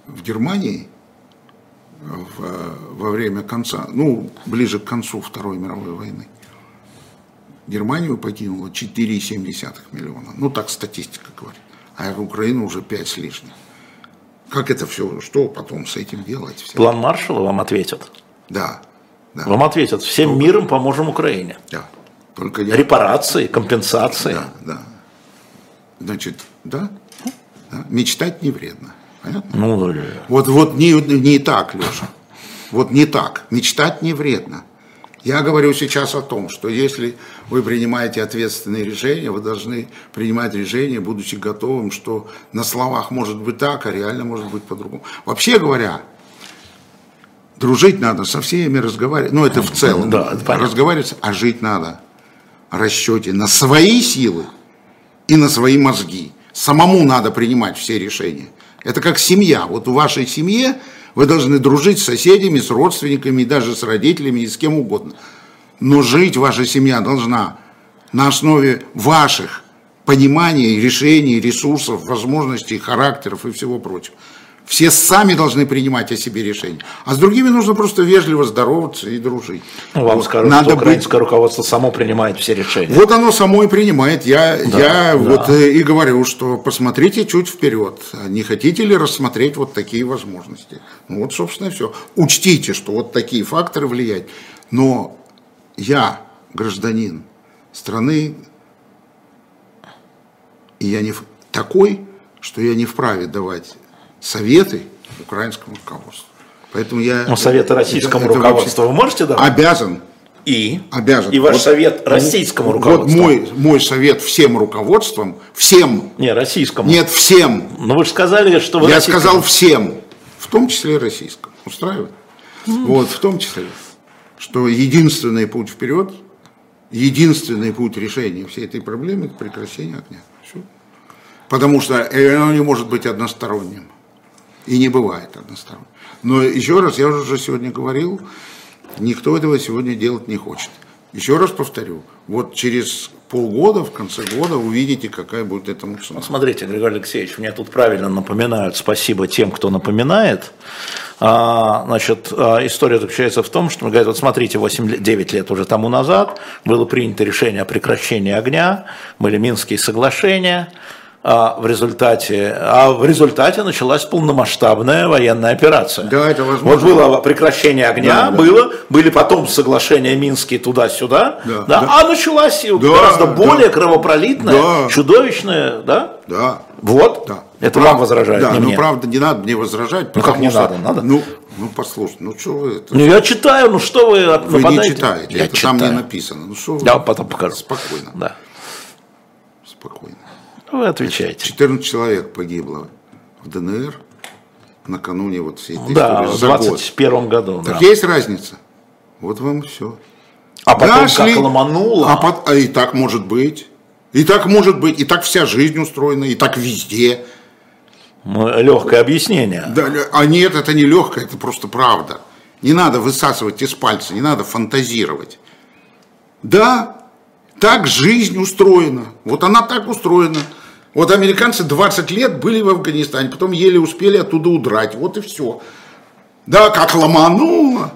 В Германии в, во время конца, ну, ближе к концу Второй мировой войны, Германию покинуло 4,7 миллиона. Ну, так статистика говорит. А Украину уже 5 с лишним. Как это все, что потом с этим делать? Все? План Маршала вам ответят? Да. да. Вам ответят, всем Только... миром поможем Украине. Да. Только я... Репарации, компенсации. Да, да. Значит, да, да. мечтать не вредно. Понятно? Ну, да. Вот, вот не, не так, Леша. Вот не так. Мечтать не вредно. Я говорю сейчас о том, что если вы принимаете ответственные решения, вы должны принимать решения, будучи готовым, что на словах может быть так, а реально может быть по-другому. Вообще говоря, дружить надо со всеми, разговаривать, ну это в целом, да, разговаривать, а жить надо расчете на свои силы и на свои мозги. Самому надо принимать все решения. Это как семья. Вот в вашей семье вы должны дружить с соседями, с родственниками, даже с родителями и с кем угодно. Но жить ваша семья должна на основе ваших пониманий, решений, ресурсов, возможностей, характеров и всего прочего. Все сами должны принимать о себе решения. А с другими нужно просто вежливо здороваться и дружить. Ну, вам вот. скажут, Надо что украинское быть... руководство само принимает все решения. Вот оно само и принимает. Я, да, я да. вот э, и говорю, что посмотрите чуть вперед. Не хотите ли рассмотреть вот такие возможности? Ну вот, собственно, и все. Учтите, что вот такие факторы влияют. Но я гражданин страны, и я не такой, что я не вправе давать советы украинскому руководству. Поэтому я... Но советы российскому это, руководству вы можете давать? Обязан. И? Обязан. И ваш вот, совет российскому руководству? Вот мой, мой совет всем руководством, всем. Не, российскому. Нет, всем. Но вы же сказали, что вы Я российскому. сказал всем, в том числе российскому. Устраивает? Mm. Вот, в том числе. Что единственный путь вперед, единственный путь решения всей этой проблемы – это прекращение огня. Все. Потому что оно не может быть односторонним. И не бывает односторонне. Но еще раз, я уже сегодня говорил, никто этого сегодня делать не хочет. Еще раз повторю, вот через полгода, в конце года увидите, какая будет этому цена. Ну, смотрите, Григорий Алексеевич, мне тут правильно напоминают, спасибо тем, кто напоминает. А, значит, а, история заключается в том, что мы говорим, вот смотрите, 8-9 лет уже тому назад было принято решение о прекращении огня, были Минские соглашения, а в результате, а в результате началась полномасштабная военная операция. Да, это возможно. Вот было прекращение огня, да, было, да. были потом соглашения Минские туда-сюда, да, да, да. а началась да, гораздо да, более кровопролитная, да. чудовищная, да? Да. Вот. Да. Это Прав, вам возражают, да, не ну, мне. правда, не надо мне возражать. Ну как не что, надо, надо? Ну, ну послушай, ну что вы это... Ну я читаю, ну что вы Вы нападаете? не читаете, я это читаю. там не написано. Ну что вы... Я потом покажу. Спокойно. Да. Спокойно. Вы отвечаете. 14 человек погибло в ДНР накануне вот всей этой да, истории. Да, в 21 году. Так да. есть разница. Вот вам все. А потом Нашли, как ломануло. А, под, а и так может быть. И так может быть, и так вся жизнь устроена, и так везде. Легкое объяснение. Да, а нет, это не легкое, это просто правда. Не надо высасывать из пальца, не надо фантазировать. Да, так жизнь устроена. Вот она так устроена. Вот американцы 20 лет были в Афганистане, потом еле успели оттуда удрать. Вот и все. Да, как ломануло.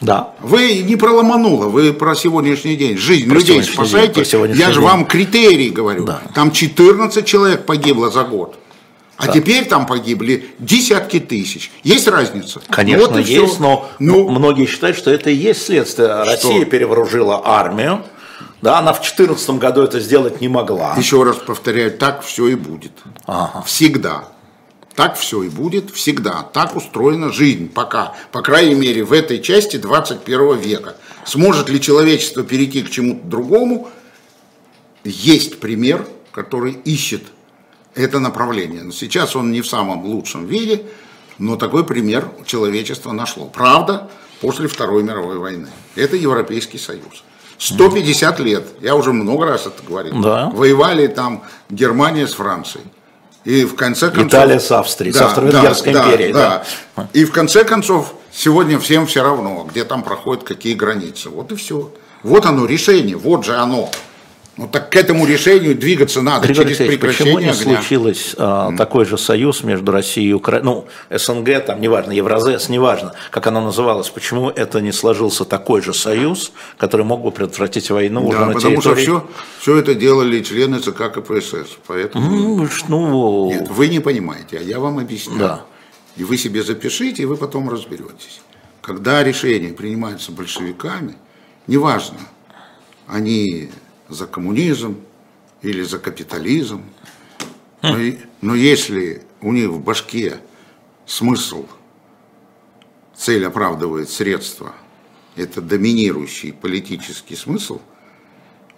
Да. Вы не про ломануло, вы про сегодняшний день. Жизнь про людей спасаете. День, Я же вам критерий говорю. Да. Там 14 человек погибло за год. А да. теперь там погибли десятки тысяч. Есть разница? Конечно, вот есть, все. но ну, многие считают, что это и есть следствие. Что? Россия перевооружила армию. Да, она в 2014 году это сделать не могла. Еще раз повторяю, так все и будет. Ага. Всегда. Так все и будет всегда. Так устроена жизнь пока. По крайней мере, в этой части 21 века. Сможет ли человечество перейти к чему-то другому? Есть пример, который ищет это направление. Но сейчас он не в самом лучшем виде, но такой пример человечество нашло. Правда, после Второй мировой войны. Это Европейский Союз. 150 лет, я уже много раз это говорил, да. воевали там Германия с Францией. И в конце концов... Италия с Австрией, да, с Австро-Венгерской да, империей. Да, да. И в конце концов, сегодня всем все равно, где там проходят какие границы. Вот и все. Вот оно решение, вот же оно. Ну так к этому решению двигаться надо Григорий через прекращение почему не огня. случилось а, mm. такой же союз между Россией и Украиной, ну, СНГ, там, неважно, Евразес, неважно, как оно называлось, почему это не сложился такой же союз, который мог бы предотвратить войну да, уже на потому территории... что все, все это делали члены ЦК КПСС, поэтому... Mm, ну... Нет, вы не понимаете, а я вам объясню. Да. И вы себе запишите, и вы потом разберетесь. Когда решения принимаются большевиками, неважно, они за коммунизм или за капитализм. Но, но если у них в башке смысл, цель оправдывает средства, это доминирующий политический смысл,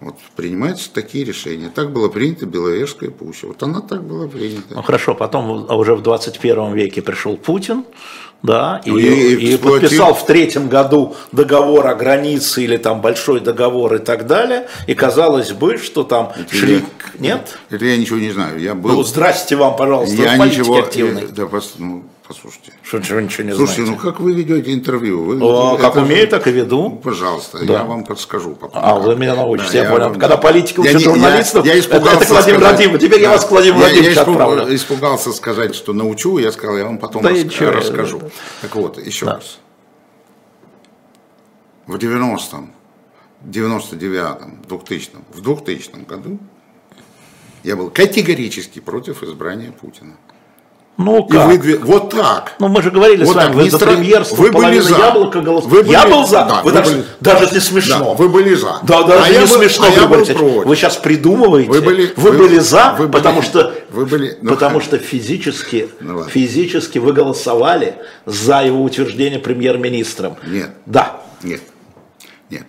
вот принимаются такие решения. Так было принято Беловежская пуща. Вот она так была принята. Ну хорошо, потом уже в 21 веке пришел Путин, да, и, и, и подписал в третьем году договор о границе или там большой договор и так далее, и казалось бы, что там это шли... Я, Нет? Это я ничего не знаю. Я был... Ну, здрасте вам, пожалуйста, я ничего, активный. Я, да, ну, послушайте. Что, ничего, ничего не Слушайте, знаете? ну как вы ведете интервью? Вы, О, как умею, так и веду. Ну, пожалуйста, да. я вам подскажу. Потом, а, вы меня научите, да, я, я понял. Вам, Когда политика учат журналистов, я, я испугался это, это Владимир Владимирович, теперь да. я вас к Владимиру Владимировичу я, я испугался сказать, что научу, я сказал, я вам потом да рас, ничего, расскажу. Да. Так вот, еще да. раз. В 90-м, 99-м, 2000-м, в 2000 году я был категорически против избрания Путина. Ну как? И выдвиг... Вот так. Ну мы же говорили вот с вами, вы за премьерство вы были за. яблоко голосовали. Вы были... Я был за. Да, вы, вы даже, были... даже не смешно. Да, вы были за. Да, даже а не был... смешно. А вы, был вы сейчас придумываете. Вы, были... вы, вы были за, вы были... потому что вы были... ну, потому что физически, ну, физически вы голосовали за его утверждение премьер-министром. Нет. Да. Нет. Нет.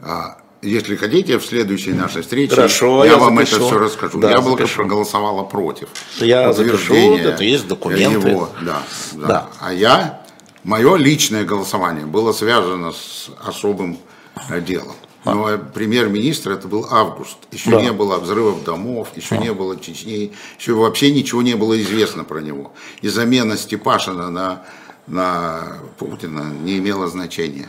А, если хотите, в следующей нашей встрече Хорошо, я, я вам запишу. это все расскажу. Да, Яблоко запишу. проголосовала против. Я запишу, это есть документы. Его, да, да. да. А я, мое личное голосование было связано с особым э, делом. А. Но премьер-министр это был август. Еще да. не было взрывов домов, еще а. не было Чечни, еще вообще ничего не было известно про него. И замена Степашина на, на Путина не имела значения.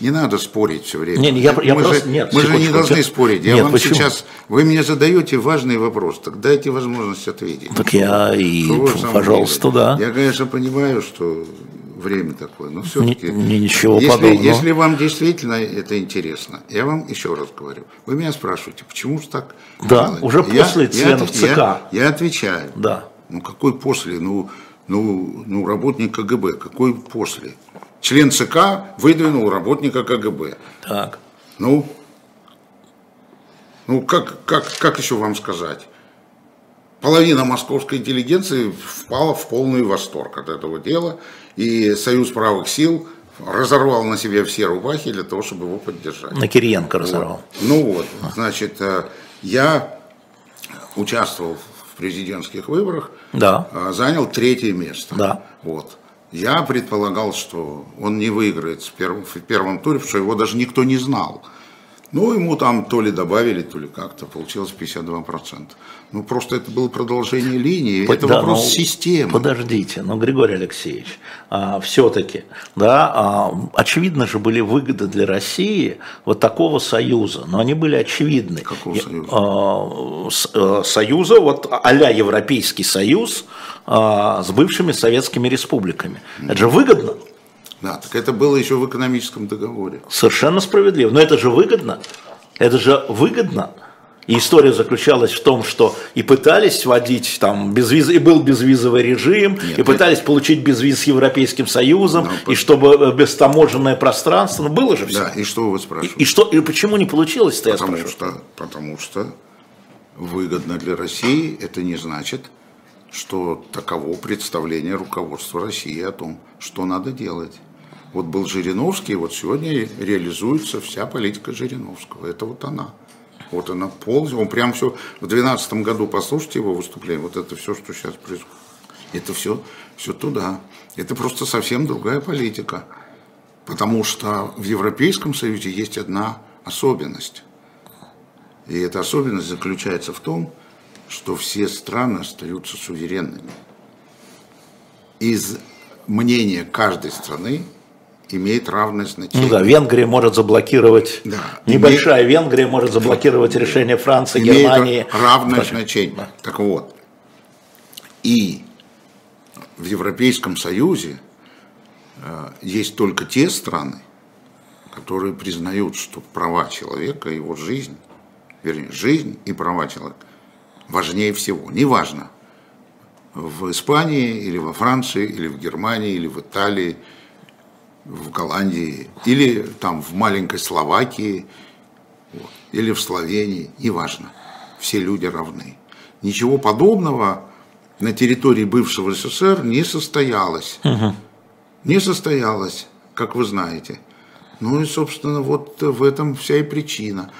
Не надо спорить все время. Не, не, я, я мы просто, же, нет, мы же не должны спорить. Я нет, вам почему? сейчас, вы мне задаете важный вопрос, так дайте возможность ответить. Так я и, пожалуйста, да. Я, конечно, понимаю, что время такое, но все-таки... Не, ничего если, подобного. Если вам действительно это интересно, я вам еще раз говорю, вы меня спрашиваете, почему же так Да, делать? уже после я, членов я, ЦК. Я, я отвечаю. Да. Ну какой после? Ну, ну, ну работник КГБ, какой после? Член ЦК выдвинул работника КГБ. Так. Ну, ну как, как, как еще вам сказать? Половина московской интеллигенции впала в полный восторг от этого дела, и Союз правых сил разорвал на себе все рубахи для того, чтобы его поддержать. На Кириенко разорвал. Вот. Ну вот, значит, э, я участвовал в президентских выборах, да. Э, занял третье место. Да. Вот. Я предполагал, что он не выиграет в первом, в первом туре, потому что его даже никто не знал. Ну, ему там то ли добавили, то ли как-то, получилось 52%. Ну, просто это было продолжение линии, это Да, вопрос ну, системы. Подождите, ну, Григорий Алексеевич, а, все-таки, да, а, очевидно же были выгоды для России вот такого союза, но они были очевидны. Какого союза? а, с- э, союза, вот а-ля Европейский союз а, с бывшими советскими республиками. Это же выгодно. Да, так это было еще в экономическом договоре. Совершенно справедливо. Но это же выгодно. Это же выгодно. И история заключалась в том, что и пытались вводить там безвиз, и был безвизовый режим, Нет, и пытались получить безвиз с Европейским Союзом, Ну, и чтобы э, бестаможенное пространство, ну было же все. Да, и что вы И, спрашиваете? и что, и почему не получилось-то, я Потому спрашиваю? что, потому что выгодно для России это не значит, что таково представление руководства России о том, что надо делать. Вот был Жириновский, вот сегодня реализуется вся политика Жириновского. Это вот она. Вот она полностью, он прям все, в 2012 году послушайте его выступление, вот это все, что сейчас происходит. Это все, все туда. Это просто совсем другая политика. Потому что в Европейском Союзе есть одна особенность. И эта особенность заключается в том, что все страны остаются суверенными. Из мнения каждой страны имеет равное значение. Ну да, Венгрия может заблокировать, Да. небольшая Венгрия может заблокировать решение Франции, имеет Германии. равное Прочее. значение. Так вот, и в Европейском Союзе э, есть только те страны, которые признают, что права человека, его жизнь, вернее, жизнь и права человека важнее всего. Неважно, в Испании или во Франции, или в Германии, или в Италии, в Голландии, или там в маленькой Словакии, или в Словении, неважно. Все люди равны. Ничего подобного на территории бывшего СССР не состоялось. Не состоялось, как вы знаете. Ну и, собственно, вот в этом вся и причина.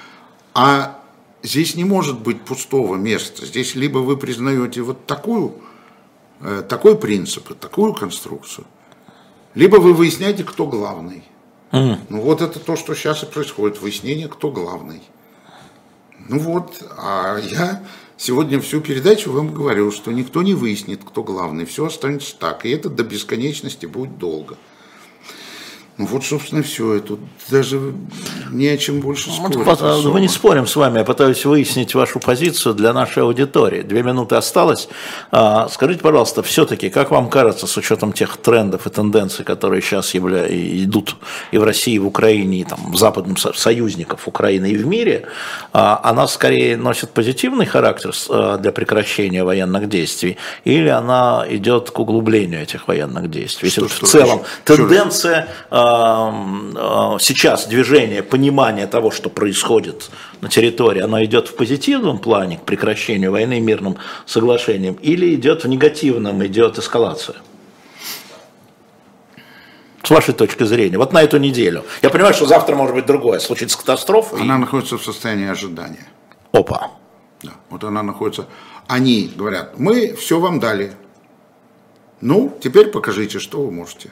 А здесь не может быть пустого места. Здесь либо вы признаете вот такую, э, такой принцип, такую конструкцию, либо вы выясняете, кто главный. Ну вот это то, что сейчас и происходит, выяснение, кто главный. Ну вот, а я сегодня всю передачу вам говорил, что никто не выяснит, кто главный, все останется так, и это до бесконечности будет долго. Ну вот, собственно, все, и тут даже не о чем больше спорить. вот, особо. Мы не спорим с вами, я пытаюсь выяснить вашу позицию для нашей аудитории. Две минуты осталось. А, Скажите, пожалуйста, все-таки, как вам кажется, с учетом тех трендов и тенденций, которые сейчас явля... идут и в России, и в Украине, и там, в западном со- союзников Украины и в мире, а, она скорее носит позитивный характер а, для прекращения военных действий, или она идет к углублению этих военных действий? Если Что- в что целом значит? тенденция а, сейчас движение, понимание того, что происходит на территории, оно идет в позитивном плане к прекращению войны мирным соглашением или идет в негативном, идет эскалация? С вашей точки зрения, вот на эту неделю. Я понимаю, что завтра может быть другое, случится катастрофа. и- Она находится в состоянии ожидания. Опа. Да, вот она находится. Они говорят, мы все вам дали. Ну, теперь покажите, что вы можете.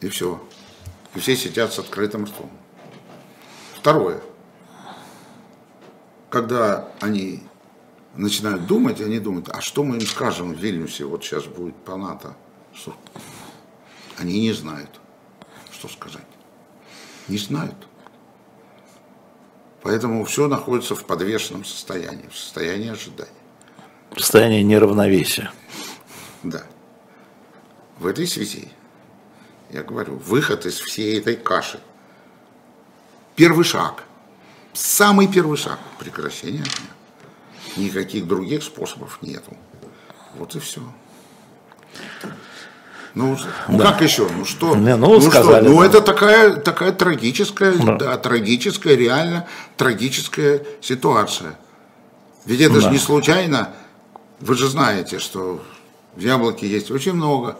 И все. И все сидят с открытым ртом. Второе. Когда они начинают думать, они думают, а что мы им скажем в Вильнюсе, вот сейчас будет по НАТО. Что? Они не знают, что сказать. Не знают. Поэтому все находится в подвешенном состоянии, в состоянии ожидания. Состояние неравновесия. Да. В этой связи, я говорю, выход из всей этой каши. Первый шаг. Самый первый шаг прекращения огня. Никаких других способов нету. Вот и все. Ну, ну Да. как еще? Ну что? Не, ну, что? сказали, Ну да. это такая, такая трагическая, Да. да. трагическая, реально трагическая ситуация. Ведь это же Да. не случайно. Вы же знаете, что в Яблоке есть очень много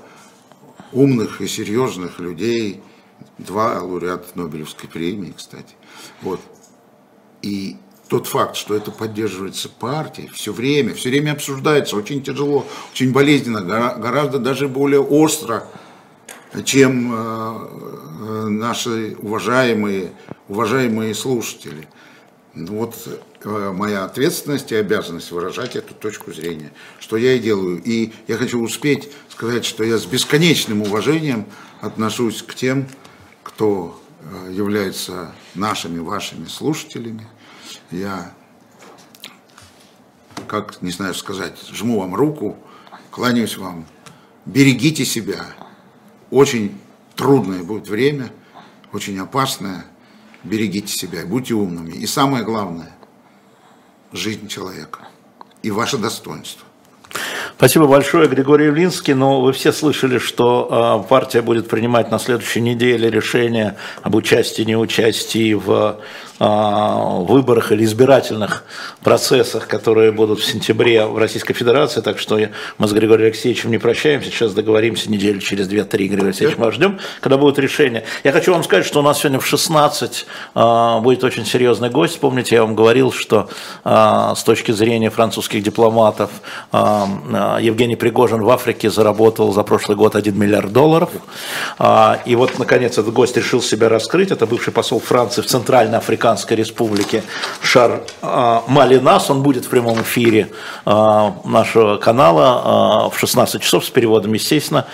умных и серьезных людей. Два лауреата Нобелевской премии, кстати. Вот. И тот факт, что это поддерживается партией все время, все время обсуждается, очень тяжело, очень болезненно, гора- гораздо даже более остро, чем э, э, наши уважаемые уважаемые слушатели, ну вот моя ответственность и обязанность выражать эту точку зрения, что я и делаю. И я хочу успеть сказать, что я с бесконечным уважением отношусь к тем, кто э, является нашими, вашими слушателями. Я, как, не знаю сказать, жму вам руку, кланяюсь вам. Берегите себя. Очень трудное будет время, очень опасное. Берегите себя, будьте умными. И самое главное, жизнь человека и ваше достоинство. Спасибо большое, Григорий Явлинский. Но вы все слышали, что э, партия будет принимать на следующей неделе решение об участии, неучастии в выборах или избирательных процессах, которые будут в сентябре в Российской Федерации. Так что мы с Григорием Алексеевичем не прощаемся, сейчас договоримся неделю через 2-3, Григорий Алексеевич, мы ждем, когда будет решение. Я хочу вам сказать, что у нас сегодня в 16 а, будет очень серьезный гость. Помните, я вам говорил, что а, с точки зрения французских дипломатов а, Евгений Пригожин в Африке заработал за прошлый год 1 миллиард долларов. И вот, наконец, этот гость решил себя раскрыть. Это бывший посол Франции в Центральной Африканской Африканской Республики Шар а, Малинас. Он будет в прямом эфире а, нашего канала а, в 16 часов с переводом, естественно.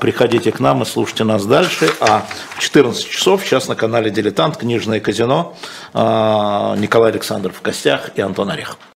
Приходите к нам и слушайте нас дальше. А в 14 часов сейчас на канале «Дилетант» книжное казино Николай Александров в гостях и Антон Орех.